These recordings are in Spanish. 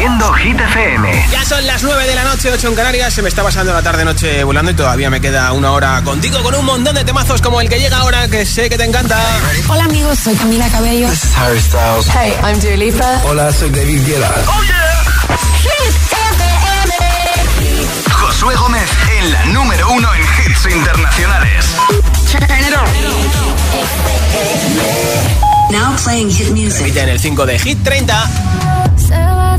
Haciendo Hit FM. Ya son las 9 de la noche, 8 en Canarias. Se me está pasando la tarde-noche volando y todavía me queda una hora contigo con un montón de temazos como el que llega ahora, que sé que te encanta. Hola amigos, soy Camila Cabello. This is Harry Styles. Hey, I'm Dua Lipa. Hola, soy David Guetta. ¡Oh, yeah! Hit FM. Josué Gómez en la número uno en hits internacionales. Turn it on. Now playing hit music. Repite en el 5 de Hit 30.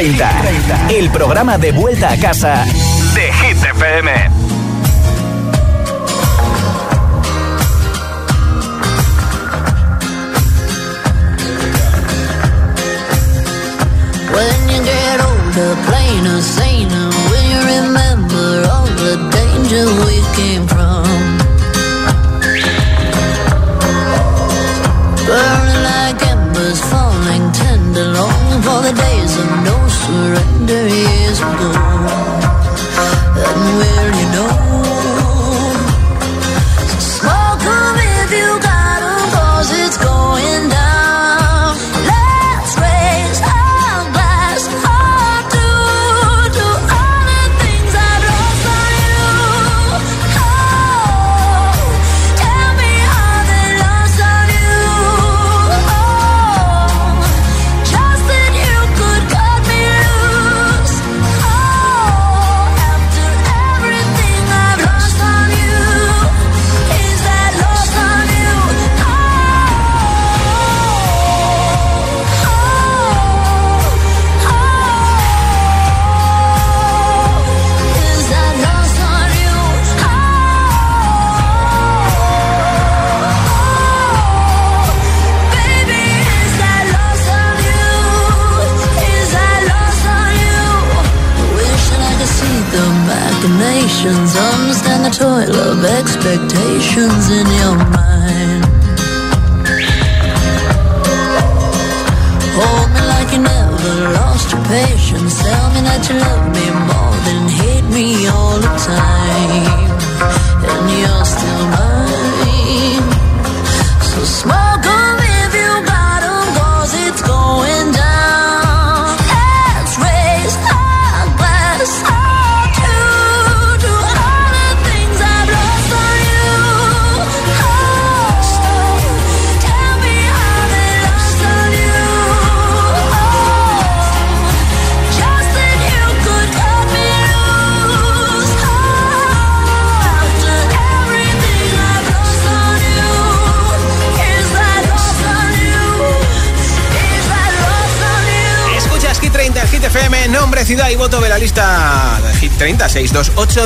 30, el programa de vuelta a casa de Hit FM. When you get older, plainer, saner, when you remember all the danger we came from. For the days of no surrender years ago. And will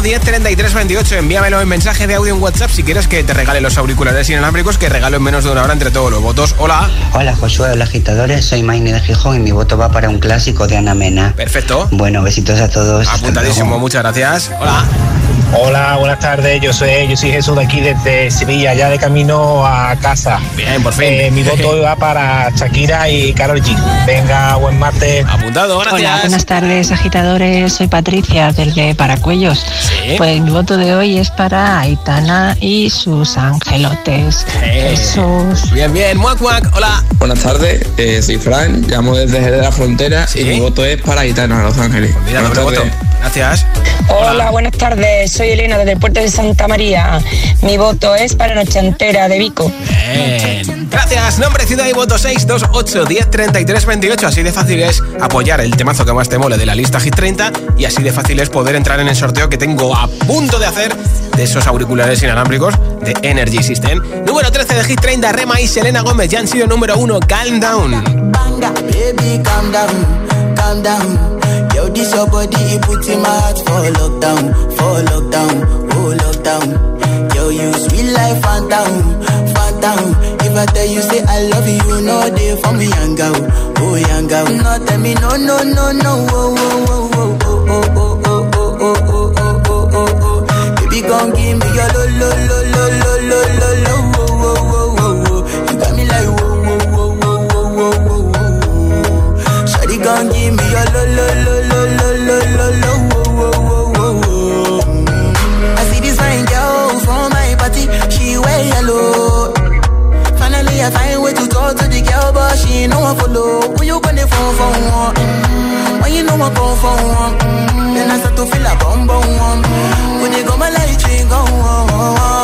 10 33 28. Envíamelo en mensaje de audio en WhatsApp si quieres que te regale los auriculares inalámbricos que regalo en menos de una hora entre todos los votos. Hola. Hola Josué, hola agitadores, soy Maine de Gijón y mi voto va para un clásico de Ana Mena. Perfecto. Bueno, besitos a todos. Apuntadísimo, muchas gracias. Hola. Hola, buenas tardes. Yo soy, yo soy Jesús de aquí desde Sevilla, ya de camino a casa. Bien, por fin. Eh, mi voto va para Shakira y Karol G. Venga, buen martes. Apuntado, gracias. Hola, buenas tardes, agitadores. Soy Patricia, desde Paracuellos. Sí. Pues mi voto de hoy es para Aitana y sus angelotes. Eh, Jesús. Bien, bien. Muac, muac. Hola. Buenas tardes, eh, soy Fran, llamo desde de la Frontera Sí. y mi voto es para Gitanos, Los Ángeles. Mira, Buenas doble voto. Gracias. Hola, buenas tardes. Soy Elena desde el puerto de Santa María. Mi voto es para Noche Entera de Vico. Bien. Gracias. Nombre, ciudad y voto 628 10 33 28. Así de fácil es apoyar el temazo que más te mole de la lista Hit 30 y así de fácil es poder entrar en el sorteo que tengo a punto de hacer de esos auriculares inalámbricos de Energy System. Número 13 de Hit 30, Rema y Selena Gómez ya han sido número 1, Calm Down. Banga, baby, calm down, calm down. This your body, it puts in my heart for lockdown, for lockdown, oh lockdown. Yo, you sweet life, phantom, phantom. If I tell you say I love you, you know for me young girl, oh young girl. No tell me no no no no, oh oh oh oh oh oh oh oh oh oh oh oh oh oh. Baby gon' give me your lo lo lo lo lo lo lo lo, oh oh oh oh oh. You got me like whoa whoa whoa whoa whoa. Shawty gon' give me your lo lo lo lo lo lo lo lo, oh oh oh oh oh. I see this fine girl from my party, she wear yellow. Finally, I find way to talk to the girl, but she ain't no one follow. Who you gonna phone for one? Mm, When you know I come for one, mm, then I start to feel a bum bum. When you go my light, you go Yeah,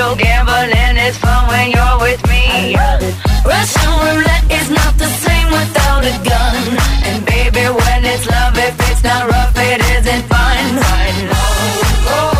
A gambling is fun when you're with me. Russian roulette is not the same without a gun. And baby, when it's love, if it's not rough, it isn't fun. I'll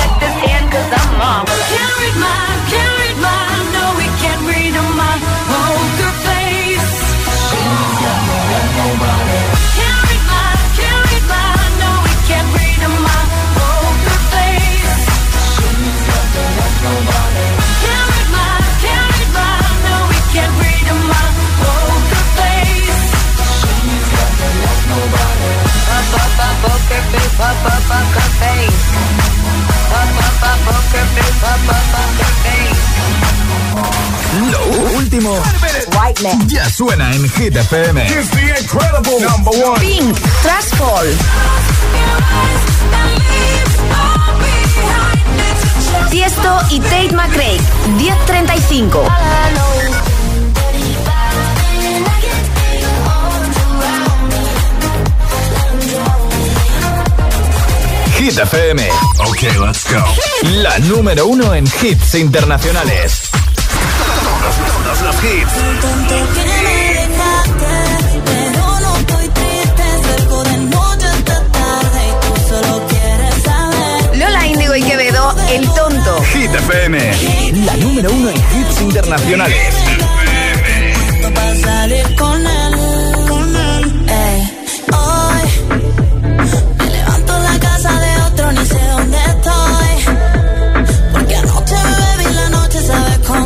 Cause I'm marvelous. Can't read my, can't read my, no, we can't read my poker face. Can't read my, can't read my, no, we can't read my poker face. Can't read my, can't read my, no, we can't read my poker face. Up, up, poker face, poker face, Lo último ya suena en Hit FM. Pink, Trash Fall. Tiesto y Tate McRae, 1035. Hit FM. Ok, let's go. La número uno en hits internacionales. Todos, todos los hits. Lola Índigo y Quevedo, El Tonto. Hit FM. La número uno en hits internacionales.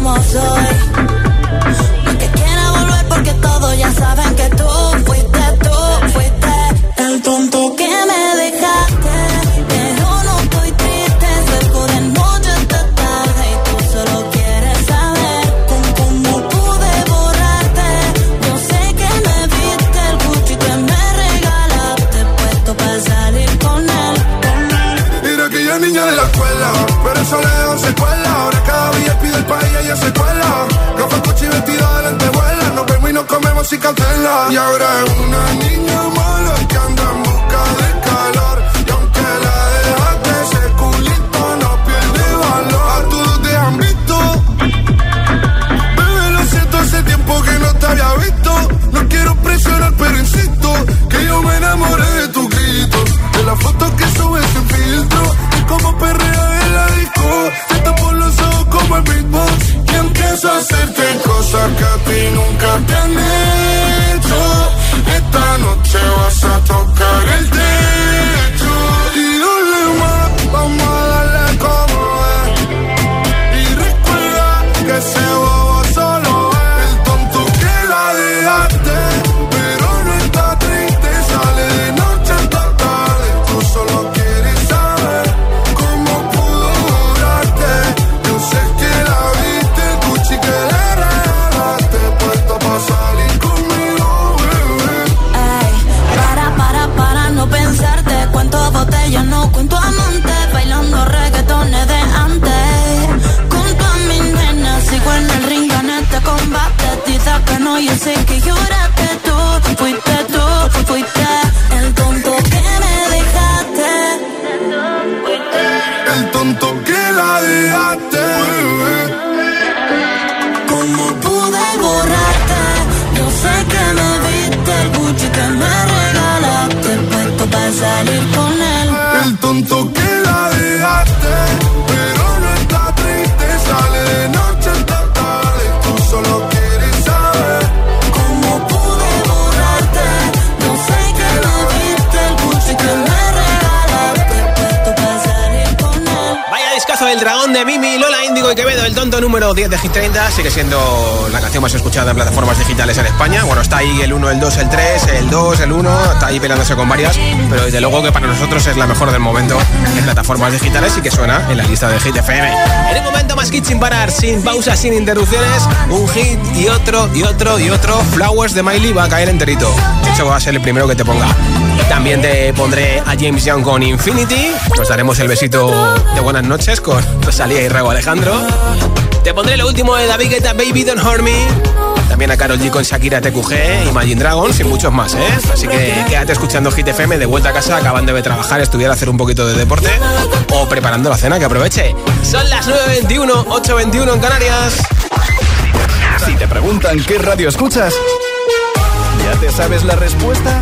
Cómo soy. No que quiera volver porque todos ya saben que tú fuiste, tú fuiste el tonto que me dejaste. Pero no estoy triste, salgo de noche hasta tarde y tú solo quieres saber con cómo pude borrarte. Yo sé que me viste el Gucci que me regalaste, puesto para salir con él. Mira que ya niña de la escuela, pero eso le. Ahora el país ella se cuela. Coche y vestida de lentejuela. Nos vemos y nos comemos sin cancela. Y ahora es una niña mala que anda en busca de calor. Y aunque la dejaste, ese culito no pierde valor. A todos te han visto. Bebé, lo siento, hace tiempo que no te había visto. No quiero presionar, pero insisto que yo me enamoré de tu grito. De la foto que subes sin filtro. Y como perrea ti nunca tonto número 10 de Hit 30. Sigue siendo la canción más escuchada en plataformas digitales en España. Bueno, está ahí el 1, el 2, el 3, el 2, el 1, está ahí peleándose con varias, pero desde luego que para nosotros es la mejor del momento en plataformas digitales y que suena en la lista de Hit FM. En un momento más hit sin parar, sin pausas, sin interrupciones, un hit y otro y otro y otro. Flowers de Miley va a caer enterito. De hecho, va a ser el primero que te ponga. También te pondré a James Young con Infinity. Nos daremos el besito de buenas noches con Rosalía y Rago Alejandro. Te pondré lo último de David Guetta, Baby Don't Hurt Me. También a Carol G con Shakira TQG, y Imagine Dragons y muchos más, ¿eh? Así que quédate escuchando Hit FM de vuelta a casa, acabando de trabajar, estudiar, hacer un poquito de deporte o preparando la cena, que aproveche. Son las 9.21, 8.21 en Canarias. Si te preguntan qué radio escuchas, ¿ya te sabes la respuesta?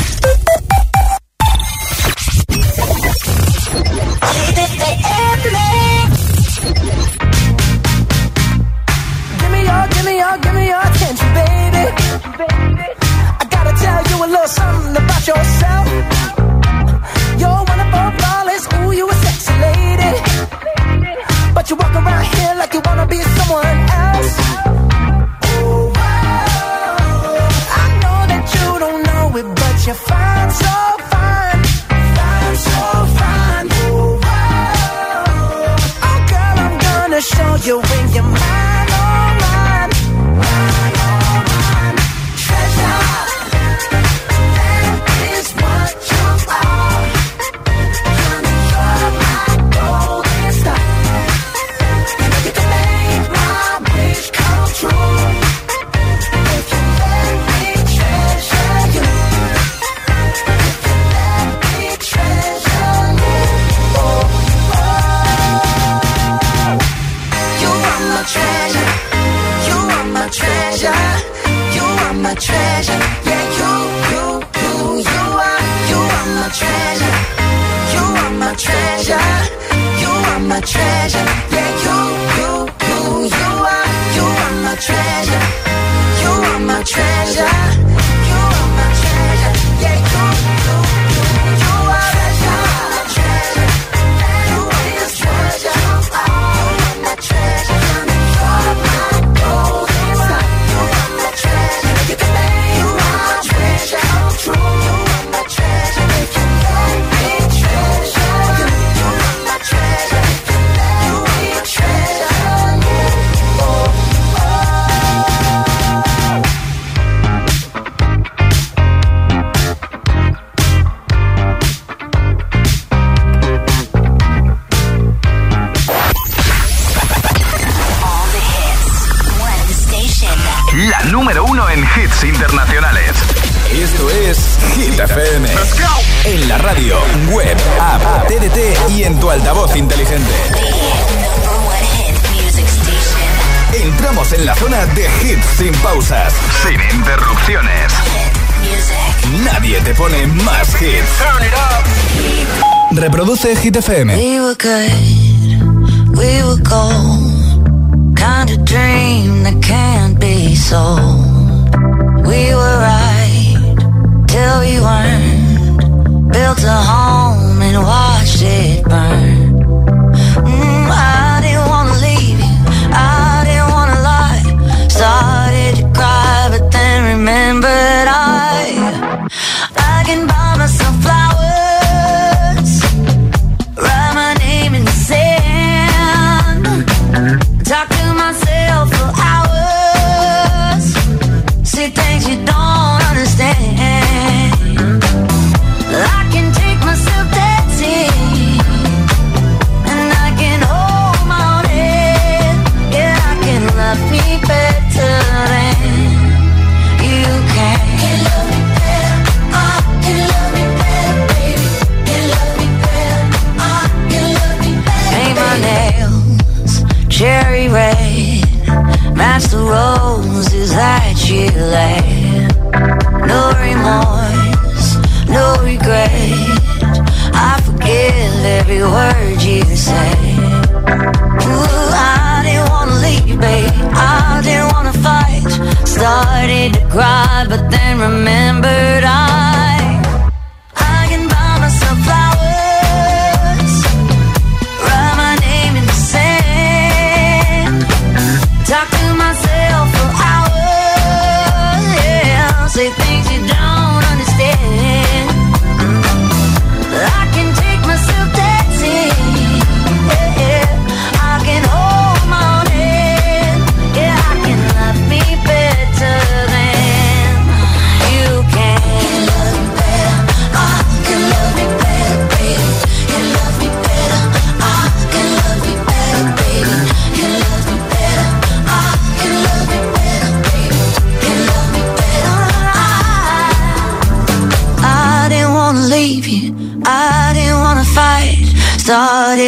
12 Hit FM. We were good, we were gold. Kind of dream that came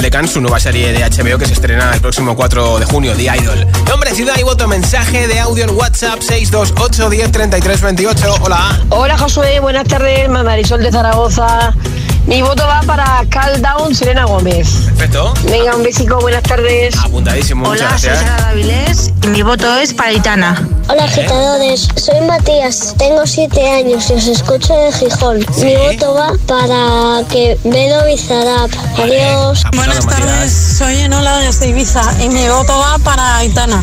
De Cannes, su nueva serie de HBO que se estrena el próximo 4 de junio, The Idol. Nombre, ciudad y voto, mensaje de audio en WhatsApp 628 10 33 28. Hola. Hola Josué, buenas tardes, Marisol de Zaragoza. Mi voto va para Cal Caldown Serena Gómez. Perfecto. Venga, un besico, buenas tardes. Apuntadísimo, Hola, muchas gracias. soy eh. Davilés y mi voto es para Itana. Hola agitadores, soy Matías, tengo 7 años y os escucho de Gijón. Mi voto va para que Velo Bizarrap. Adiós. Buenas tardes, soy Enola desde Ibiza y mi voto va para Aitana.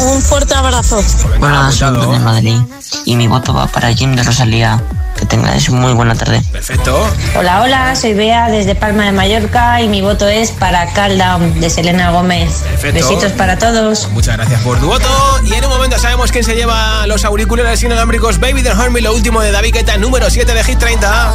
Un fuerte abrazo. Hola, soy de Madrid y mi voto va para Jim de Rosalía. Que tengáis muy buena tarde. Perfecto. Hola, hola, soy Bea desde Palma de Mallorca y mi voto es para Calm Down de Selena Gómez. Perfecto. Besitos para todos. Muchas gracias por tu voto. Y en un momento sabemos quién se lleva los auriculares inalámbricos Baby the Harmony, lo último de David Guetta, número 7 de Hit 30.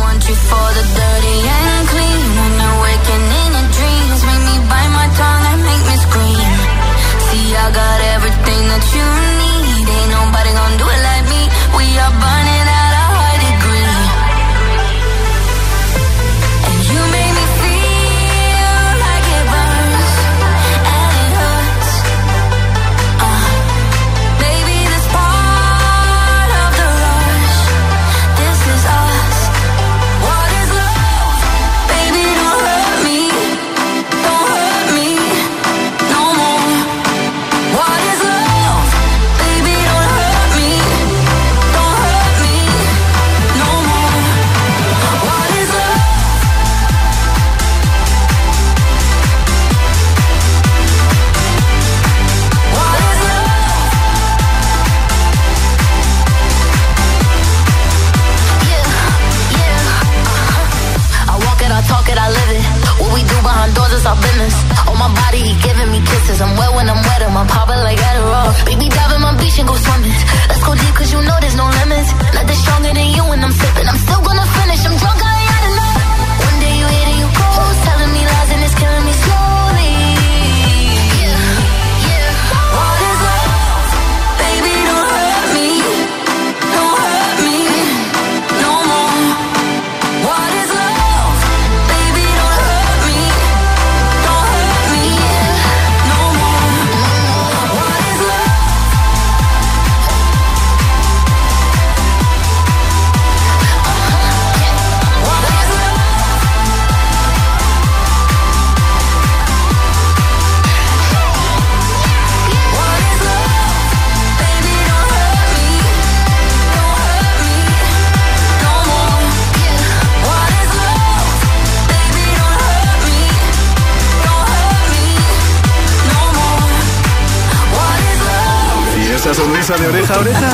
all business. On my body, he giving me kisses. I'm wet when I'm wet, and I'm popping like Adderall. Baby, dive in my beach and go swimming. Let's go deep, cause you know there's no limits. Nothing stronger than you, when I'm sipping. I'm still gonna finish. I'm drunk, I ain't had enough. One day you hit and you go, telling me lies. notice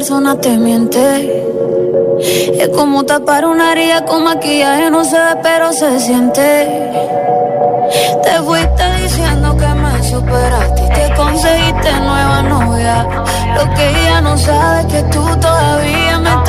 persona te miente. Es como tapar una herida con maquillaje, no se ve, pero se siente. Te fuiste diciendo que me superaste y conseguiste nueva novia. Lo que ella no sabe es que tú todavía me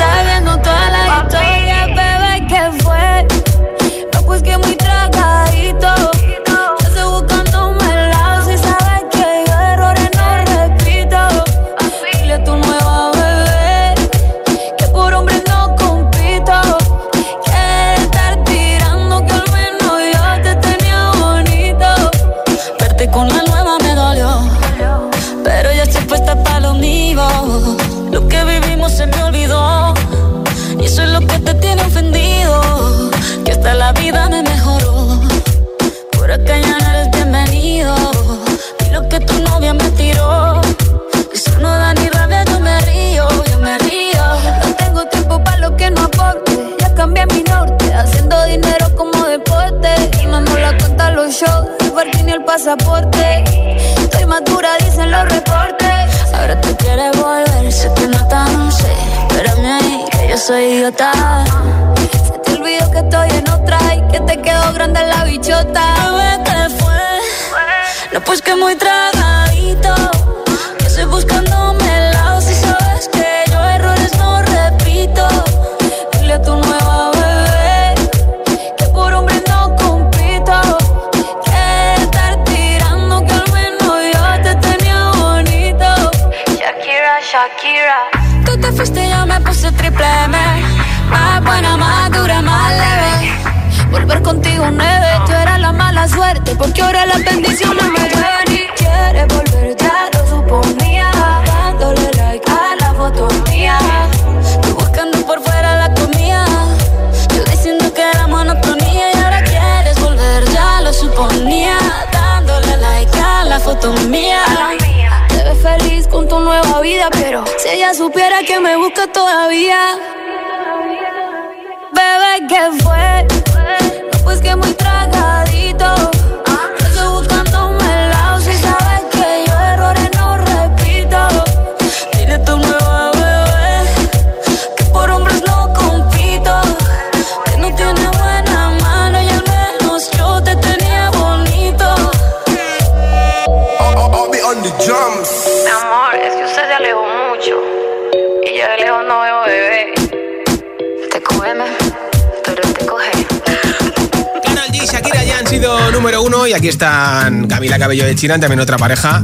Aquí están Camila Cabello de China, también otra pareja.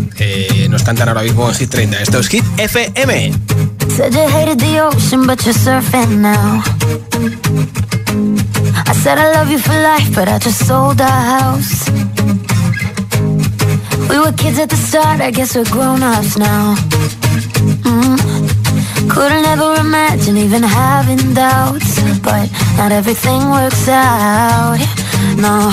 Nos cantan ahora mismo en Hit 30. Esto es Hit FM. I said I love you for life, but I just sold house. We were kids at the start, I guess we're grown-ups now. Mm. Couldn't ever imagine even having doubts, but not everything works out. No.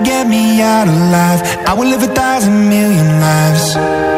get me out alive I will live a thousand million lives.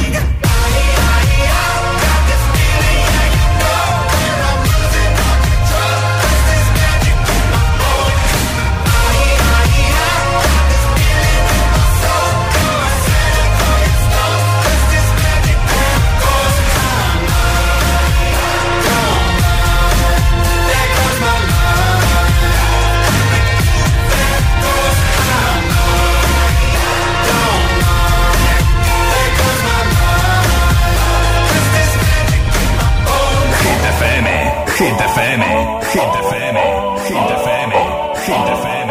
FM, Hit FM, Hit FM, Hit FM.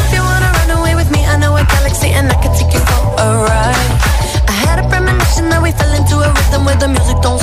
If you wanna run away with me, I know a galaxy and I can take you for a ride. I had a premonition that we fell into a rhythm where the music don't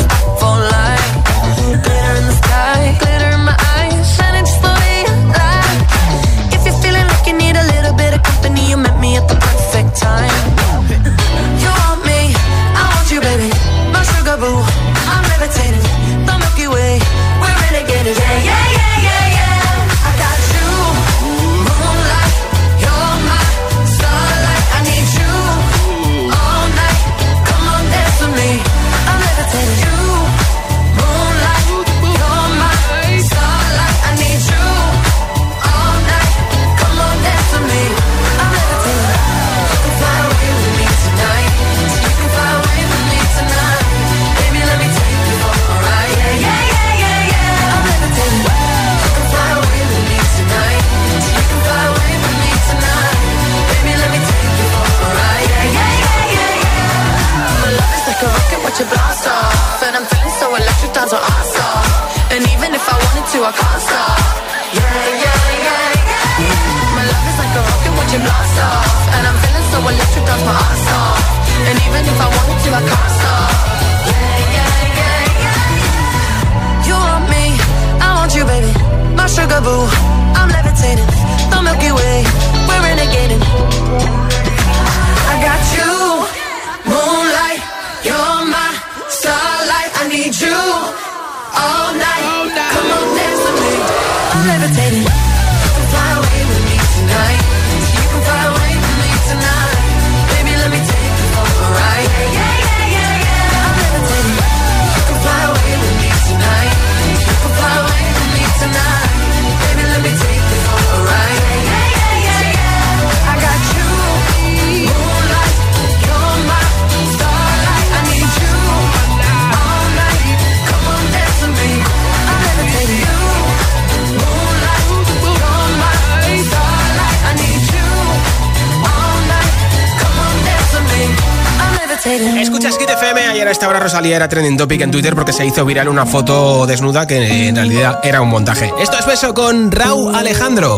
Rosalía era trending topic en Twitter porque se hizo viral una foto desnuda que en realidad era un montaje. Esto es beso con Raúl Alejandro.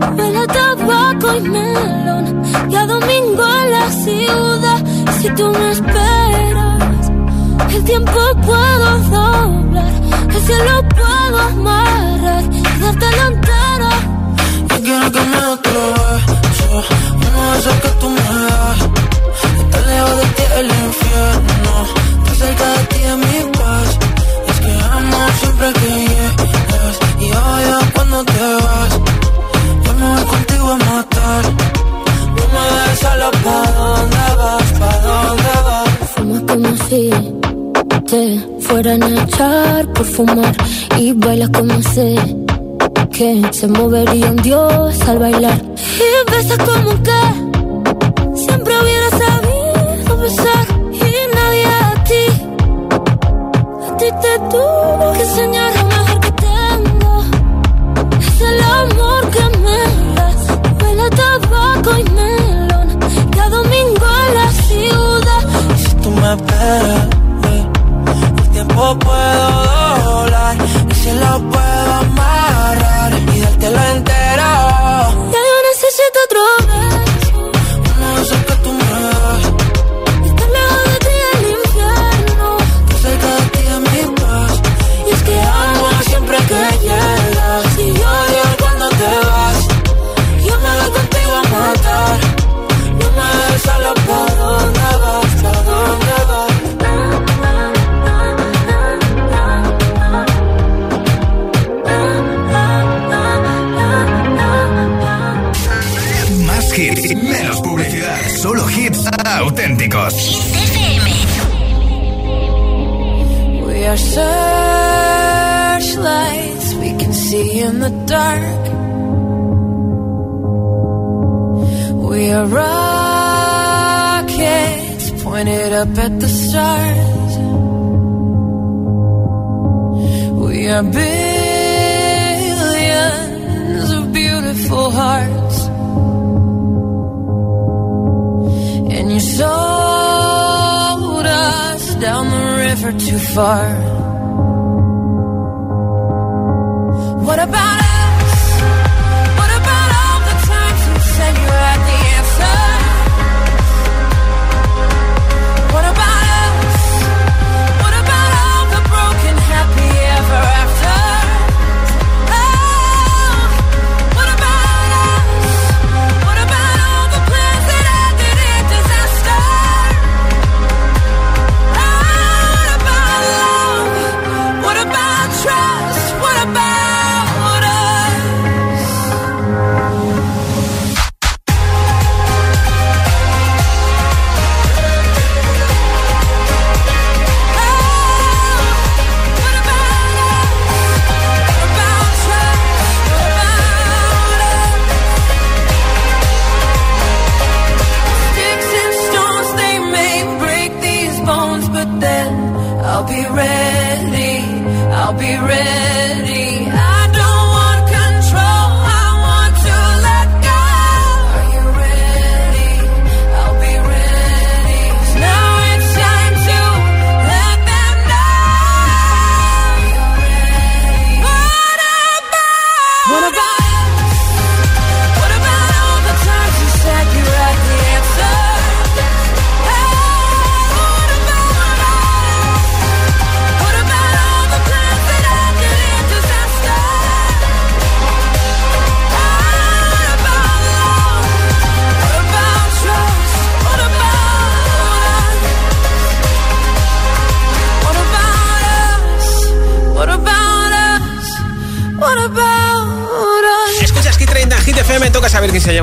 Huele a tabaco y melón y a domingo en la ciudad. Si tú me esperas, el tiempo puedo doblar, el cielo puedo amarrar y darte la entera. Yo quiero que me otro beso, oh, uno de esos que tú me das. Estar lejos de ti el infierno, estar cerca de ti es mi paz. Es que amo siempre que llegas y odio cuando te vas mujer contigo a matar. No me dejes solo pa' dónde vas, pa' dónde vas. Fuma como si te fueran a echar por fumar y baila como sé que se movería un dios al bailar. Y besas como que siempre hubiera sabido besar y nadie a ti, a ti te tuvo que enseñar. Huele a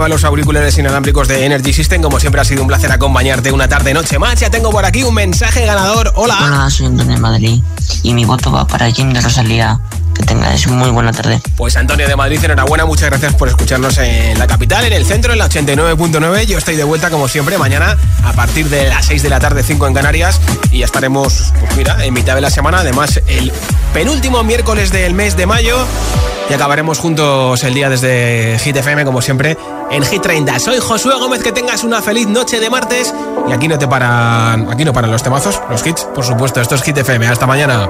los auriculares inalámbricos de Energy System. Como siempre ha sido un placer acompañarte una tarde noche más. Ya tengo por aquí un mensaje ganador. Hola. Hola, soy Antonio de Madrid y mi voto va para Jim de Rosalía. Que tengáis muy buena tarde. Pues Antonio de Madrid, enhorabuena, muchas gracias por escucharnos en la capital, en el centro, en la 89.9. Yo estoy de vuelta como siempre mañana a partir de las 6 de la tarde, 5 en Canarias. Y ya estaremos, pues mira, en mitad de la semana. Además, el penúltimo miércoles del mes de mayo. Y acabaremos juntos el día desde Hit FM, como siempre, en Hit 30. Soy Josué Gómez, que tengas una feliz noche de martes. Y aquí no te paran, aquí no paran los temazos, los hits, por supuesto. Esto es Hit FM. Hasta mañana.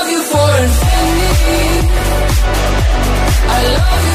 I love you.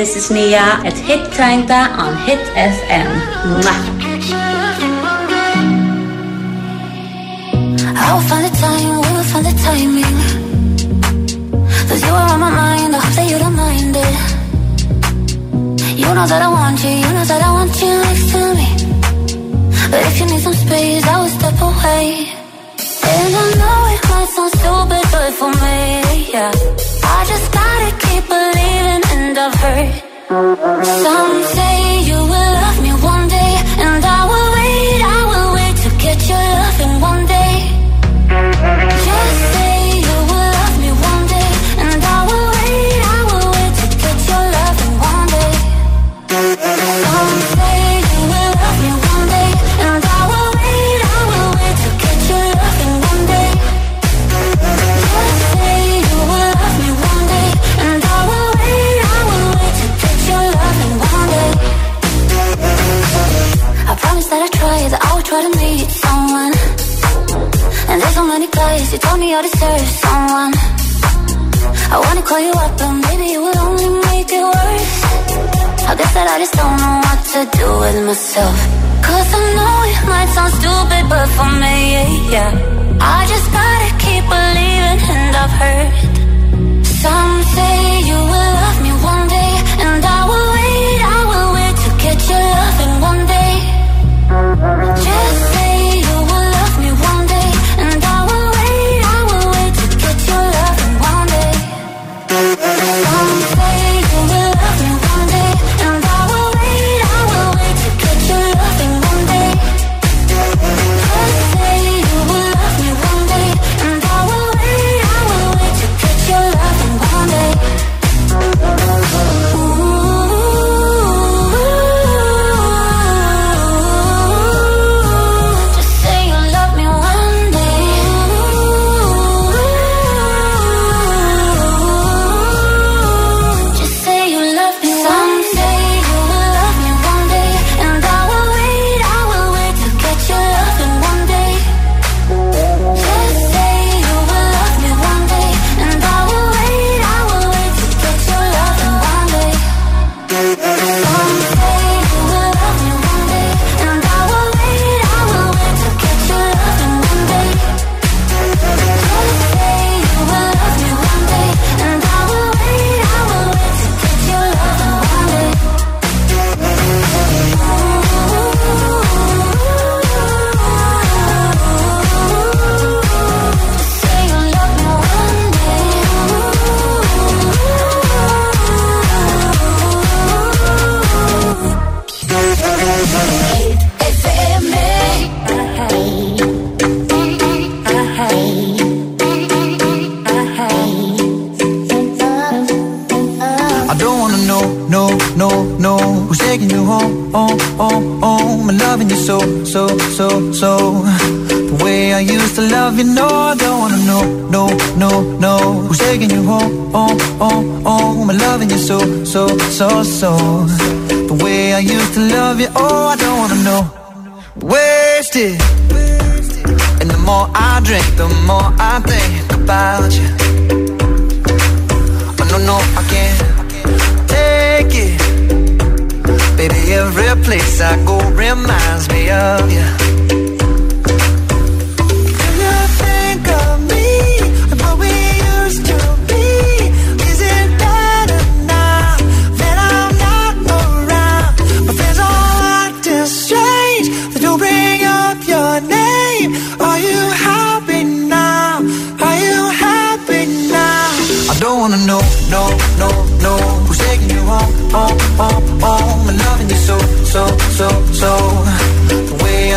This is Nia at Hit Tanga on Hit FM. Mwah. I'll find the time, we'll find the timing. Cause you are on my mind, I hope that you don't mind it. You know that I want you, you know that I want you next to me. But if you need some space, I will step away. And I know it might sound stupid, but for me, yeah of something. Some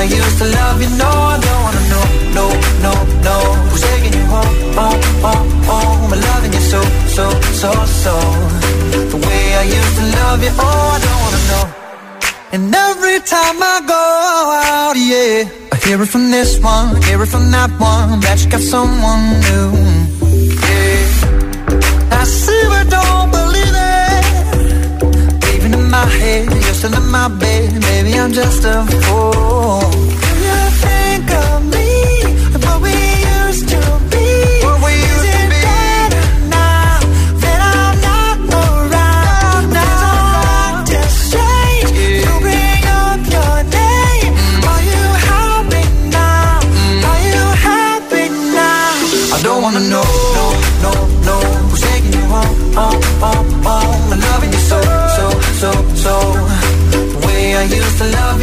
I used to love you, no, I don't wanna know, no, no, no. Who's taking you home, home, home, home? And loving you so, so, so, so. The way I used to love you, oh, I don't wanna know. And every time I go out, yeah, I hear it from this one, hear it from that one, that you got someone new. Yeah, I see but don't believe it. Even in my head, you're in my bed, maybe I'm just a fool. Used to love